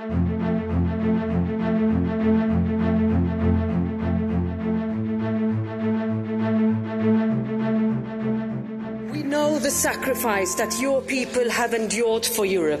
We know the sacrifice that your people have endured for Europe,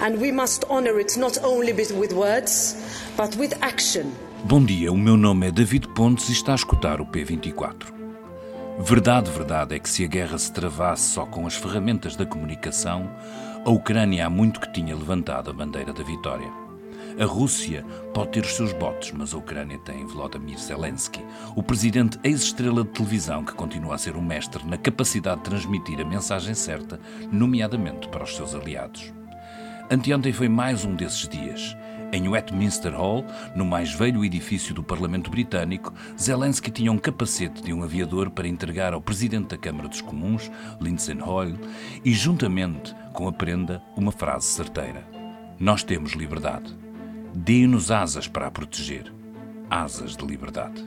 and we must honor it not only with words, but with action. Bom dia, o meu nome é David Pontes e está a escutar o P24. Verdade, verdade é que se a guerra se travasse só com as ferramentas da comunicação, a Ucrânia há muito que tinha levantado a bandeira da vitória. A Rússia pode ter os seus botes, mas a Ucrânia tem Volodymyr Zelensky, o presidente ex-estrela de televisão que continua a ser um mestre na capacidade de transmitir a mensagem certa, nomeadamente para os seus aliados. Anteontem foi mais um desses dias. Em Westminster Hall, no mais velho edifício do Parlamento Britânico, Zelensky tinha um capacete de um aviador para entregar ao Presidente da Câmara dos Comuns, Lindsay Hoyle, e juntamente com a prenda, uma frase certeira: Nós temos liberdade. Dê-nos asas para a proteger. Asas de liberdade.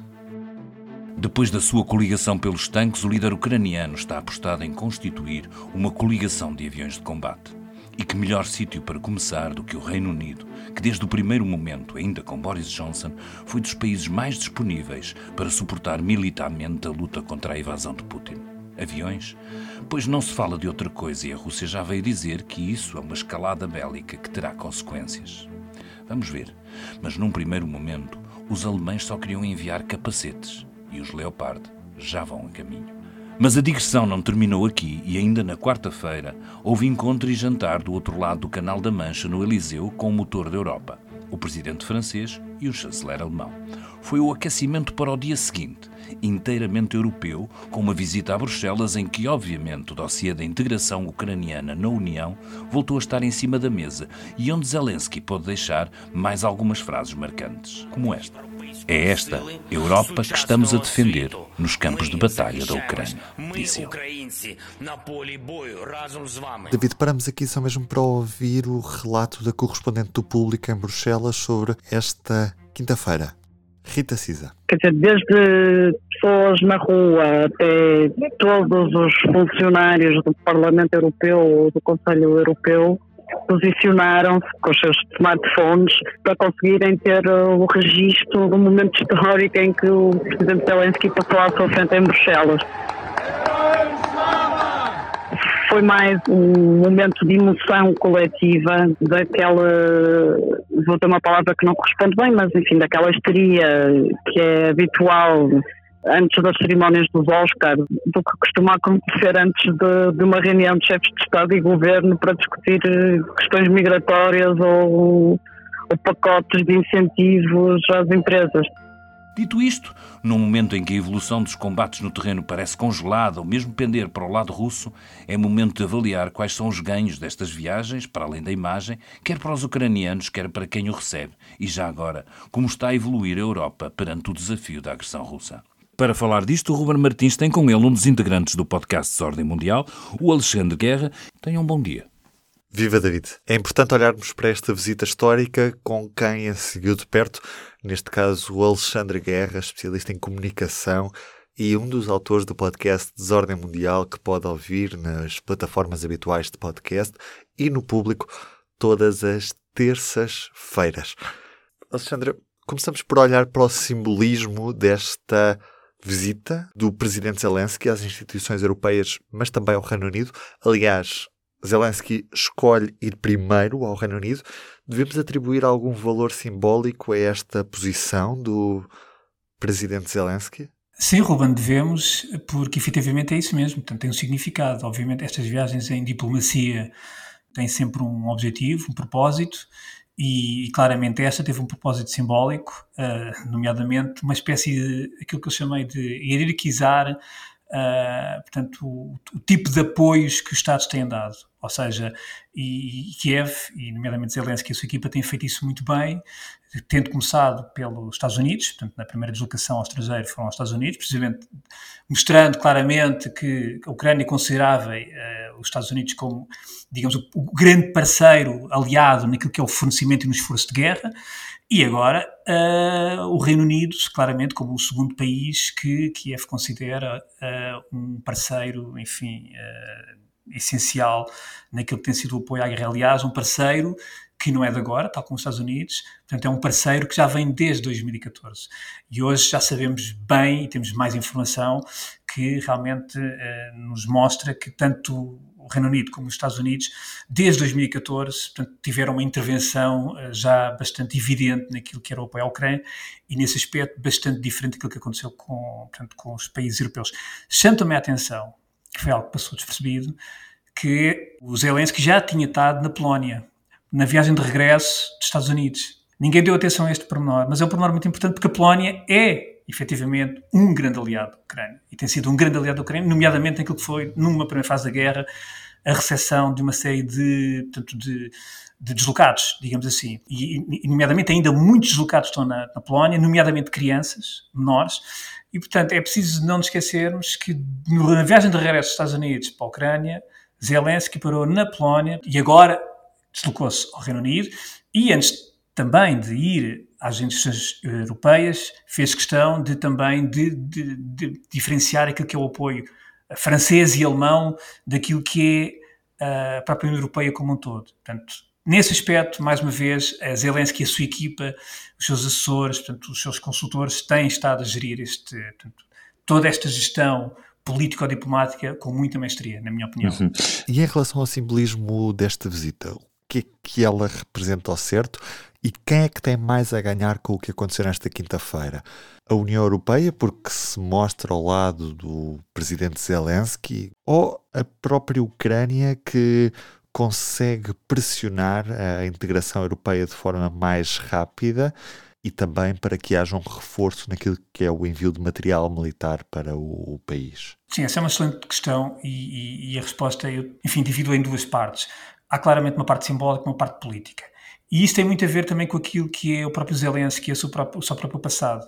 Depois da sua coligação pelos tanques, o líder ucraniano está apostado em constituir uma coligação de aviões de combate. E que melhor sítio para começar do que o Reino Unido, que desde o primeiro momento, ainda com Boris Johnson, foi dos países mais disponíveis para suportar militarmente a luta contra a invasão de Putin. Aviões? Pois não se fala de outra coisa e a Rússia já veio dizer que isso é uma escalada bélica que terá consequências. Vamos ver. Mas num primeiro momento, os alemães só queriam enviar capacetes e os Leopard já vão a caminho. Mas a digressão não terminou aqui e ainda na quarta-feira houve encontro e jantar do outro lado do Canal da Mancha no Eliseu com o motor da Europa, o presidente francês e o chanceler alemão. Foi o aquecimento para o dia seguinte, inteiramente europeu, com uma visita a Bruxelas em que, obviamente, o dossiê da integração ucraniana na União voltou a estar em cima da mesa e onde Zelensky pode deixar mais algumas frases marcantes, como esta. É esta Europa que estamos a defender nos campos de batalha da Ucrânia, disse ele. David, paramos aqui só mesmo para ouvir o relato da correspondente do público em Bruxelas sobre esta quinta-feira. Rita Cisa. Quer dizer, desde pessoas na rua até todos os funcionários do Parlamento Europeu ou do Conselho Europeu posicionaram-se com os seus smartphones para conseguirem ter o registro do momento histórico em que o Presidente Zelensky passou à sua frente em Bruxelas foi mais um momento de emoção coletiva, daquela, vou ter uma palavra que não corresponde bem, mas enfim, daquela histeria que é habitual antes das cerimónias dos Oscars, do que costuma acontecer antes de, de, uma reunião de chefes de Estado e Governo para discutir questões migratórias ou, ou pacotes de incentivos às empresas. Dito isto, num momento em que a evolução dos combates no terreno parece congelada ou mesmo pender para o lado russo, é momento de avaliar quais são os ganhos destas viagens, para além da imagem, quer para os ucranianos, quer para quem o recebe, e já agora, como está a evoluir a Europa perante o desafio da agressão russa. Para falar disto, o Ruben Martins tem com ele um dos integrantes do podcast Desordem Mundial, o Alexandre Guerra. Tenham um bom dia. Viva David! É importante olharmos para esta visita histórica com quem a seguiu de perto, neste caso o Alexandre Guerra, especialista em comunicação e um dos autores do podcast Desordem Mundial, que pode ouvir nas plataformas habituais de podcast e no público todas as terças-feiras. Alexandre, começamos por olhar para o simbolismo desta visita do presidente Zelensky às instituições europeias, mas também ao Reino Unido. Aliás, Zelensky escolhe ir primeiro ao Reino Unido. Devemos atribuir algum valor simbólico a esta posição do presidente Zelensky? Sim, Ruben, devemos, porque efetivamente é isso mesmo. Portanto, tem um significado. Obviamente, estas viagens em diplomacia têm sempre um objetivo, um propósito, e, e claramente esta teve um propósito simbólico, uh, nomeadamente uma espécie de aquilo que eu chamei de hierarquizar Uh, portanto, o, o, tipo de apoios que os Estados têm dado. Ou seja, e, e Kiev, e nomeadamente Zelensky e a sua equipa, têm feito isso muito bem, tendo começado pelos Estados Unidos, portanto, na primeira deslocação ao estrangeiro foram aos Estados Unidos, precisamente mostrando claramente que a Ucrânia considerava uh, os Estados Unidos como, digamos, o, o grande parceiro aliado naquilo que é o fornecimento e no esforço de guerra, e agora uh, o Reino Unido, claramente, como o segundo país que Kiev considera uh, um parceiro, enfim, essencial naquilo que tem sido o apoio à guerra. Aliás, um parceiro que não é de agora, tal como os Estados Unidos, portanto é um parceiro que já vem desde 2014. E hoje já sabemos bem e temos mais informação que realmente eh, nos mostra que tanto o Reino Unido como os Estados Unidos, desde 2014, portanto, tiveram uma intervenção eh, já bastante evidente naquilo que era o apoio à Ucrânia e nesse aspecto bastante diferente daquilo que aconteceu com, portanto, com os países europeus. Chamo também a atenção, que foi algo que passou despercebido, que o Zelensky já tinha estado na Polónia, na viagem de regresso dos Estados Unidos. Ninguém deu atenção a este pormenor, mas é um pormenor muito importante porque a Polónia é efetivamente um grande aliado da Ucrânia e tem sido um grande aliado da Ucrânia, nomeadamente naquilo que foi, numa primeira fase da guerra, a recessão de uma série de, portanto, de, de deslocados, digamos assim. E, e, nomeadamente, ainda muitos deslocados estão na, na, Polónia, nomeadamente crianças menores. E, portanto, é preciso não nos esquecermos que na viagem de regresso dos Estados Unidos para a Ucrânia, Zelensky parou na Polónia e agora deslocou-se ao Reino Unido e antes também de ir às instituições europeias, fez questão de também de, de, de diferenciar aquilo que é o apoio francês e alemão daquilo que é a própria União Europeia como um todo. Portanto, nesse aspecto, mais uma vez, a Zelensky e a sua equipa, os seus assessores, portanto, os seus consultores, têm estado a gerir este, portanto, toda esta gestão político-diplomática com muita mestria, na minha opinião. Uhum. E em relação ao simbolismo desta visita, o que é que ela representa ao certo e quem é que tem mais a ganhar com o que aconteceu nesta quinta-feira? A União Europeia, porque se mostra ao lado do presidente Zelensky, ou a própria Ucrânia, que consegue pressionar a integração europeia de forma mais rápida e também para que haja um reforço naquilo que é o envio de material militar para o, o país? Sim, essa é uma excelente questão e, e, e a resposta, eu, enfim, divido em duas partes. Há claramente uma parte simbólica e uma parte política. E isso tem muito a ver também com aquilo que é o próprio Zelensky, o seu próprio, o seu próprio passado.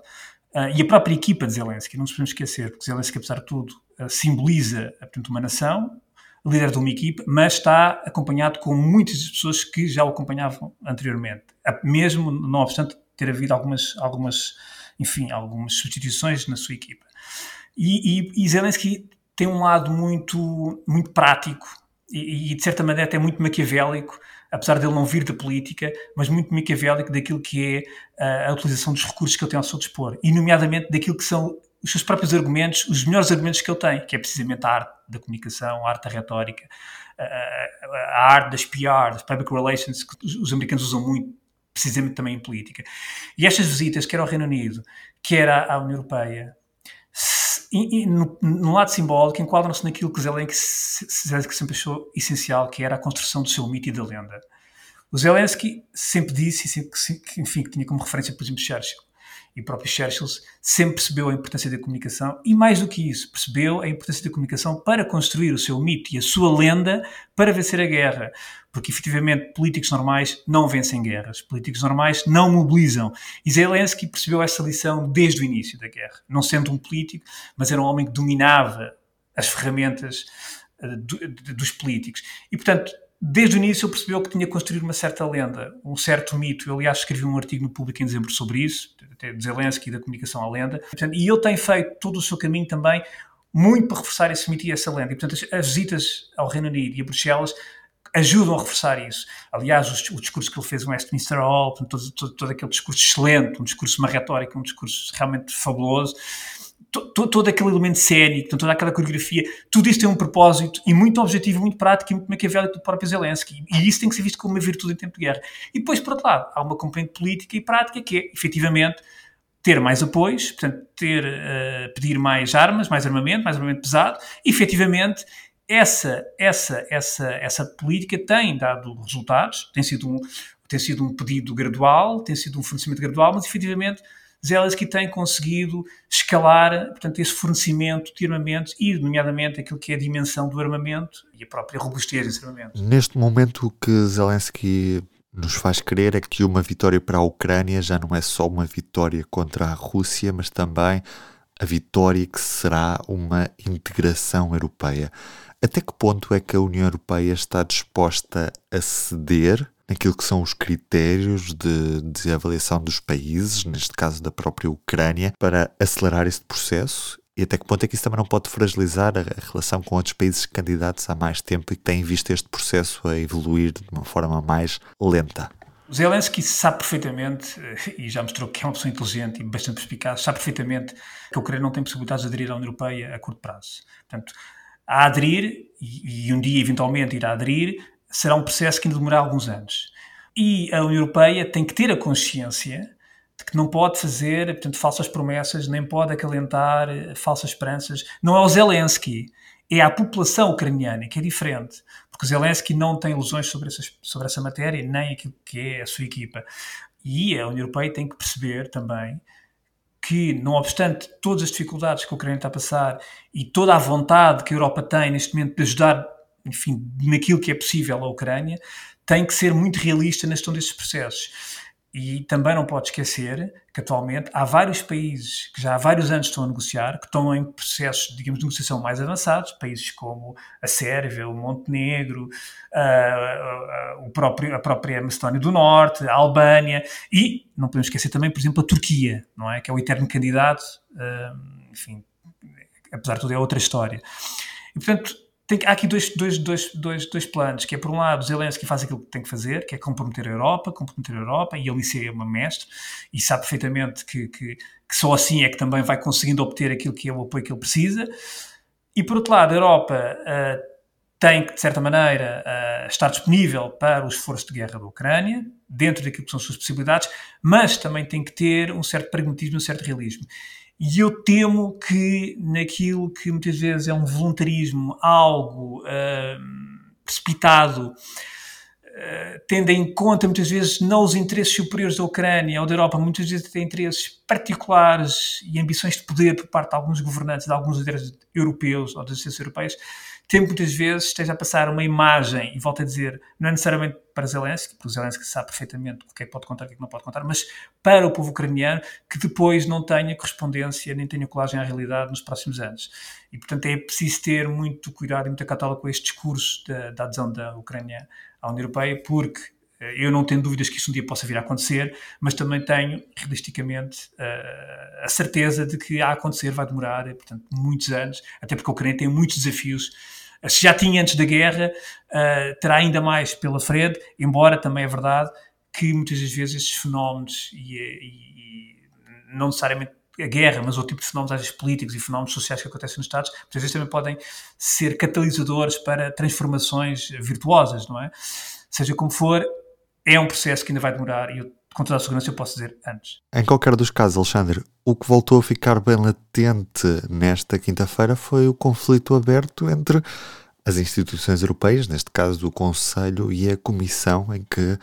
Uh, e a própria equipa de Zelensky, não nos podemos esquecer, porque Zelensky, apesar de tudo, uh, simboliza portanto, uma nação, líder de uma equipa, mas está acompanhado com muitas pessoas que já o acompanhavam anteriormente, mesmo não obstante ter havido algumas, algumas enfim, algumas substituições na sua equipa. E, e, e Zelensky tem um lado muito, muito prático e, e, de certa maneira até muito maquiavélico apesar dele não vir da política, mas muito maquiavélico daquilo que é a, a utilização dos recursos que ele tem ao seu dispor, e nomeadamente daquilo que são os seus próprios argumentos, os melhores argumentos que ele tem, que é precisamente a arte da comunicação, a arte da retórica, a, arte das PR, das public relations, que os americanos usam muito, precisamente também em política. E estas visitas, quer ao Reino Unido, quer à, União Europeia, e, no, no, lado simbólico, enquadram-se naquilo que Zelensky, Zelensky sempre achou essencial, que era a construção do seu mito e da lenda. O Zelensky sempre disse, sempre enfim, que tinha como referência, por exemplo, Churchill e o próprio Churchill sempre percebeu a importância da comunicação e, mais do que isso, percebeu a importância da comunicação para construir o seu mito e a sua lenda para vencer a guerra. Porque, efetivamente, políticos normais não vencem guerras, políticos normais não mobilizam. E Zelensky percebeu essa lição desde o início da guerra. Não sendo um político, mas era um homem que dominava as ferramentas uh, do, dos políticos. E, portanto, desde o início ele percebeu que tinha que construir uma certa lenda, um certo mito. Eu, aliás, escrevi um artigo no Público em dezembro sobre isso, até de Zelensky e da comunicação à lenda. Portanto, e ele tem feito todo o seu caminho também muito para reforçar esse mito e essa lenda. E, portanto, as visitas ao Reino Unido e a Bruxelas ajudam a reforçar isso. Aliás, o, o, discurso que ele fez no Westminster Hall, todo, todo, todo, aquele discurso excelente, um discurso, uma retórica, um discurso realmente fabuloso, todo aquele elemento cénico, toda aquela coreografia, tudo isso tem um propósito e muito objetivo, muito prático e muito maquiavélico do próprio Zelensky. E isso tem que ser visto como uma virtude em tempo de guerra. E depois, por outro lado, há uma componente política e prática que é, efetivamente, ter mais apoios, portanto, ter, uh, pedir mais armas, mais armamento, mais armamento pesado, e efetivamente essa, essa, essa, essa política tem dado resultados, tem sido, um, tem sido um pedido gradual, tem sido um fornecimento gradual, mas efetivamente Zelensky tem conseguido escalar, portanto, esse fornecimento de armamentos e, nomeadamente, aquilo que é a dimensão do armamento e a própria robustez desse armamento. Neste momento, o que Zelensky nos faz crer é que uma vitória para a Ucrânia já não é só uma vitória contra a Rússia, mas também a vitória que será uma integração europeia. Até que ponto é que a União Europeia está disposta a ceder naquilo que são os critérios de, de avaliação dos países, neste caso da própria Ucrânia, para acelerar este processo e até que ponto é que isso também não pode fragilizar a, relação com outros países candidatos há mais tempo e que têm visto este processo a evoluir de uma forma mais lenta? Zelensky sabe perfeitamente, e já mostrou que é uma pessoa inteligente e bastante perspicaz, sabe perfeitamente que a Ucrânia não tem possibilidades de aderir à União Europeia a curto prazo. Portanto, a aderir, e, e um dia eventualmente irá aderir, será um processo que ainda demorará alguns anos. E a União Europeia tem que ter a consciência de que não pode fazer, portanto, falsas promessas, nem pode acalentar eh, falsas esperanças. Não é o Zelensky, é a população ucraniana, que é diferente, porque Zelensky não tem ilusões sobre, essas, sobre essa matéria, nem aquilo que é a sua equipa. E a União Europeia tem que perceber também que, não obstante todas as dificuldades que a Ucrânia está a passar e toda a vontade que a Europa tem neste momento de ajudar, enfim, naquilo que é possível à Ucrânia, tem que ser muito realista na gestão destes processos. E também não pode esquecer que atualmente há vários países que já há vários anos estão a negociar, que estão em processos, digamos, de negociação mais avançados, países como a Sérvia, o Montenegro, uh, uh, o próprio, a própria Macedónia do Norte, a Albânia e, não podemos esquecer também, por exemplo, a Turquia, não é? Que é o eterno candidato, uh, enfim, apesar de tudo é outra história. E, portanto, tem, há aqui dois, dois, dois, dois, dois planos, que é por um lado Zelensky faz aquilo que tem que fazer, que é comprometer a Europa, comprometer a Europa, e ele é uma mestre, e sabe perfeitamente que, que, que, só assim é que também vai conseguindo obter aquilo que é o apoio que ele precisa. E por outro lado, a Europa uh, tem que, de certa maneira, uh, estar disponível para o esforço de guerra da Ucrânia, dentro daquilo que são as suas possibilidades, mas também tem que ter um certo pragmatismo, um certo realismo. E eu temo que naquilo que muitas vezes é um voluntarismo algo uh, precipitado, uh, tendo em conta muitas vezes não os interesses superiores da Ucrânia ou da Europa, muitas vezes tem interesses particulares e ambições de poder por parte de alguns governantes, de alguns líderes europeus ou das agências europeias, tem muitas vezes esteja a passar uma imagem, e volto a dizer, não é necessariamente para Zelensky, porque o Zelensky sabe perfeitamente o que é que pode contar e o que é que não pode contar, mas para o povo ucraniano que depois não tenha correspondência nem tenha colagem à realidade nos próximos anos. E, portanto, é preciso ter muito cuidado e muita cautela com este discurso da, da adesão da Ucrânia à União Europeia, porque eh, eu não tenho dúvidas que isso um dia possa vir a acontecer, mas também tenho, realisticamente, eh, a certeza de que a acontecer vai demorar, portanto, muitos anos, até porque a Ucrânia tem muitos desafios se já tinha antes da guerra, uh, terá ainda mais pela frente, embora também é verdade que muitas das vezes estes fenómenos, e, e, e não necessariamente a guerra, mas outro tipo de fenómenos, às vezes políticos e fenómenos sociais que acontecem nos Estados, muitas vezes também podem ser catalisadores para transformações virtuosas, não é? Seja como for, é um processo que ainda vai demorar e eu com toda a segurança eu posso dizer antes. Em qualquer dos casos, Alexandre, o que voltou a ficar bem latente nesta quinta-feira foi o conflito aberto entre as instituições europeias, neste caso o Conselho e a Comissão, em que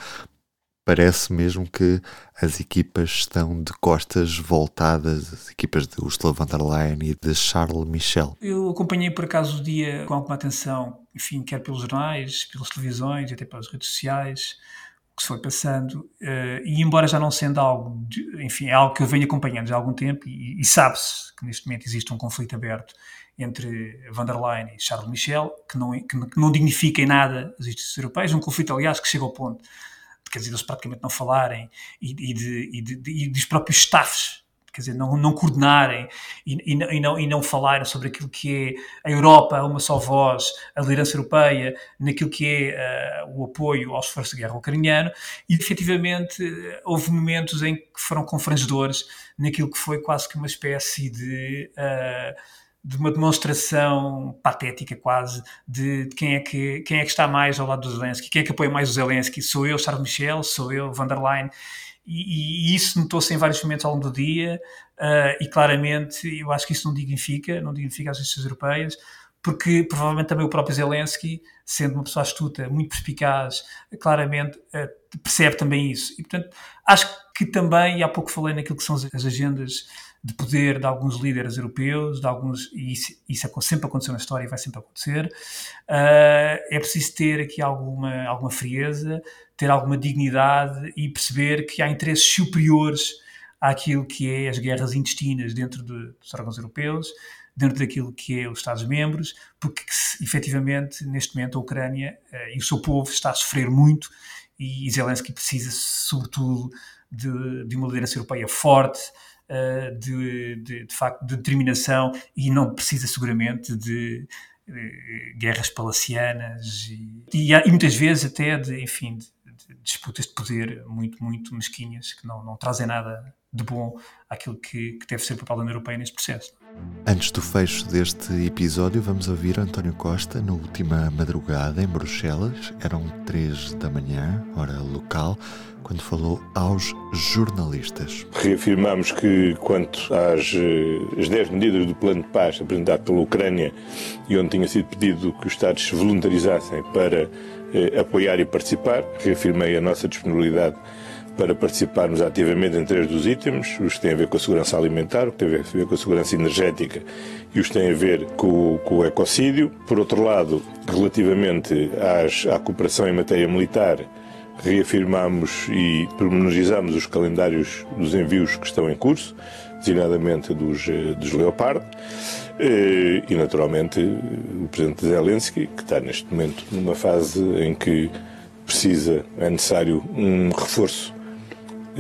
parece mesmo que as equipas estão de costas voltadas, as equipas de Ursula von der Leyen e de Charles Michel. Eu acompanhei por acaso o dia com alguma atenção, enfim, quer pelos jornais, pelas televisões, até pelas redes sociais, que se foi passando, uh, e embora já não sendo algo, de, enfim, é algo que eu venho acompanhando já há algum tempo, e, e sabe-se que neste momento existe um conflito aberto entre van der Leyen e Charles Michel, que não, que, que não dignifica em nada as instituições europeias, um conflito, aliás, que chega ao ponto de, quer dizer, eles praticamente não falarem, e, e, de, e, de, e dos próprios staffs quer dizer, não, não coordenarem e, e, e, não, e não falarem sobre aquilo que é a Europa, uma só voz, a liderança europeia, naquilo que é uh, o apoio aos esforços de guerra ucraniano, e efetivamente houve momentos em que foram confrangedores naquilo que foi quase que uma espécie de. Uh, de uma demonstração patética quase de, de, quem, é que, quem é que está mais ao lado do Zelensky, quem é que apoia mais o Zelensky, sou eu, Charles Michel, sou eu, van der Leyen, e, e, isso notou-se em vários momentos ao longo do dia, uh, e claramente eu acho que isso não dignifica, não dignifica as instituições europeias, porque provavelmente também o próprio Zelensky, sendo uma pessoa astuta, muito perspicaz, claramente uh, percebe também isso. E portanto, acho que também, e há pouco falei naquilo que são as, as agendas de poder de alguns líderes europeus, de alguns, e isso, isso sempre aconteceu na história e vai sempre acontecer, uh, é preciso ter aqui alguma, alguma frieza, ter alguma dignidade e perceber que há interesses superiores àquilo que é as guerras intestinas dentro de, dos órgãos europeus, dentro daquilo que é os Estados-membros, porque efetivamente, neste momento, a Ucrânia uh, e o seu povo está a sofrer muito e Zelensky precisa, sobretudo, de, de uma liderança europeia forte, de, de, de, facto, de determinação e não precisa seguramente de guerras palacianas e, e, e, muitas vezes até de, enfim, de, de disputas de poder muito, muito mesquinhas que não, não trazem nada de bom àquilo que, que deve ser o papel da União Europeia neste processo. Antes do fecho deste episódio, vamos ouvir António Costa na última madrugada em Bruxelas. Eram três da manhã, hora local, quando falou aos jornalistas. Reafirmamos que, quanto às eh, as 10 medidas do plano de paz apresentado pela Ucrânia e onde tinha sido pedido que os Estados se voluntarizassem para eh, apoiar e participar, reafirmei a nossa disponibilidade para participarmos ativamente em três dos itens, os que têm a ver com a segurança alimentar, os que têm a ver com a segurança energética e os que têm a ver com, com o ecocídio. Por outro lado, relativamente às, à cooperação em matéria militar, reafirmamos e pormenorizamos os calendários dos envios que estão em curso, designadamente dos, eh, dos Leopard, eh, e naturalmente o Presidente Zelensky, que está neste momento numa fase em que precisa, é necessário um reforço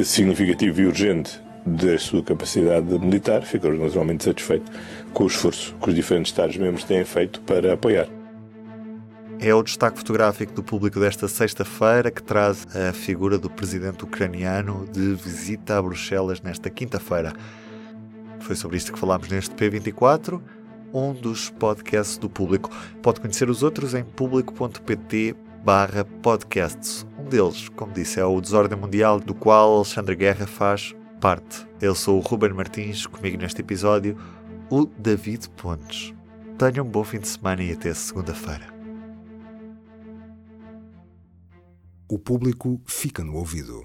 significativo e urgente da sua capacidade militar, ficou naturalmente satisfeito com o esforço que os diferentes Estados-membros têm feito para apoiar. É o destaque fotográfico do público desta sexta-feira que traz a figura do presidente ucraniano de visita a Bruxelas nesta quinta-feira. Foi sobre isto que falámos neste P24, um dos podcasts do público. Pode conhecer os outros em público.pt barra podcasts. Um deles, como disse, é o Desordem Mundial, do qual Alexandre Guerra faz parte. Eu sou o Ruben Martins, comigo neste episódio, o David Pontes. Tenham um bom fim de semana e até segunda-feira. O público fica no ouvido.